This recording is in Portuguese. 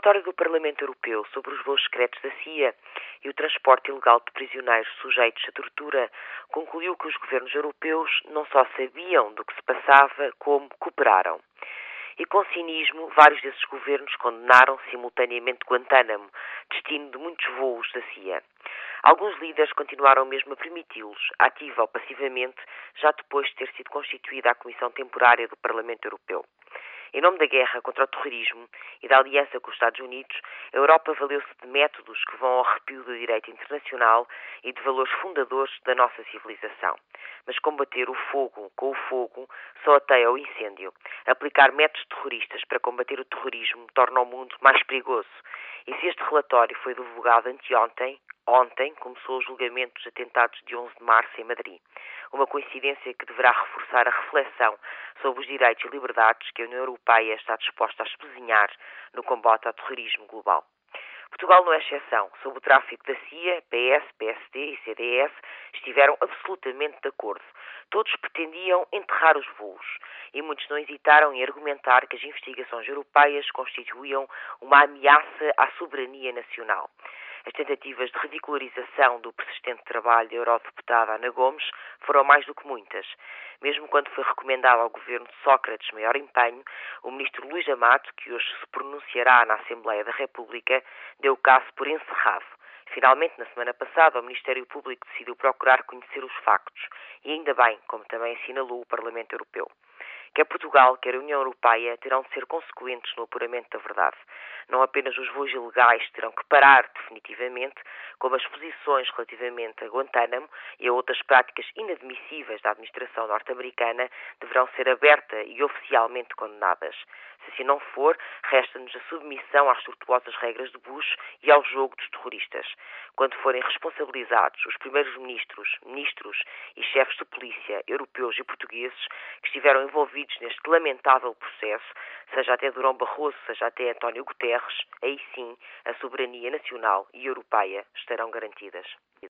Relatório do Parlamento Europeu sobre os voos secretos da CIA e o transporte ilegal de prisioneiros sujeitos a tortura concluiu que os governos europeus não só sabiam do que se passava, como cooperaram. E com cinismo, vários desses governos condenaram simultaneamente Guantánamo, destino de muitos voos da CIA. Alguns líderes continuaram mesmo a permiti-los, ativa ou passivamente, já depois de ter sido constituída a Comissão Temporária do Parlamento Europeu. Em nome da guerra contra o terrorismo e da aliança com os Estados Unidos, a Europa valeu-se de métodos que vão ao arrepio do direito internacional e de valores fundadores da nossa civilização. Mas combater o fogo com o fogo só ateia o incêndio. Aplicar métodos terroristas para combater o terrorismo torna o mundo mais perigoso. E se este relatório foi divulgado anteontem, ontem começou o julgamento dos atentados de 11 de março em Madrid. Uma coincidência que deverá reforçar a reflexão sobre os direitos e liberdades que a União Europeia está disposta a espezinhar no combate ao terrorismo global. Portugal não é exceção. Sob o tráfico da CIA, PS, PSD e CDS estiveram absolutamente de acordo. Todos pretendiam enterrar os voos e muitos não hesitaram em argumentar que as investigações europeias constituíam uma ameaça à soberania nacional. As tentativas de ridicularização do persistente trabalho da eurodeputada Ana Gomes foram mais do que muitas. Mesmo quando foi recomendado ao governo de Sócrates maior empenho, o ministro Luís Amato, que hoje se pronunciará na Assembleia da República, deu o caso por encerrado. Finalmente, na semana passada, o Ministério Público decidiu procurar conhecer os factos, e ainda bem, como também assinalou o Parlamento Europeu. Quer Portugal, quer a União Europeia terão de ser consequentes no apuramento da verdade. Não apenas os voos ilegais terão que parar definitivamente, como as posições relativamente a Guantánamo e a outras práticas inadmissíveis da administração norte-americana deverão ser aberta e oficialmente condenadas. Se assim não for, resta-nos a submissão às tortuosas regras de Bush e ao jogo dos terroristas. Quando forem responsabilizados os primeiros ministros, ministros e chefes de polícia europeus e portugueses que estiveram envolvidos neste lamentável processo, seja até Durão Barroso, seja até António Guterres, aí sim a soberania nacional e europeia estarão garantidas.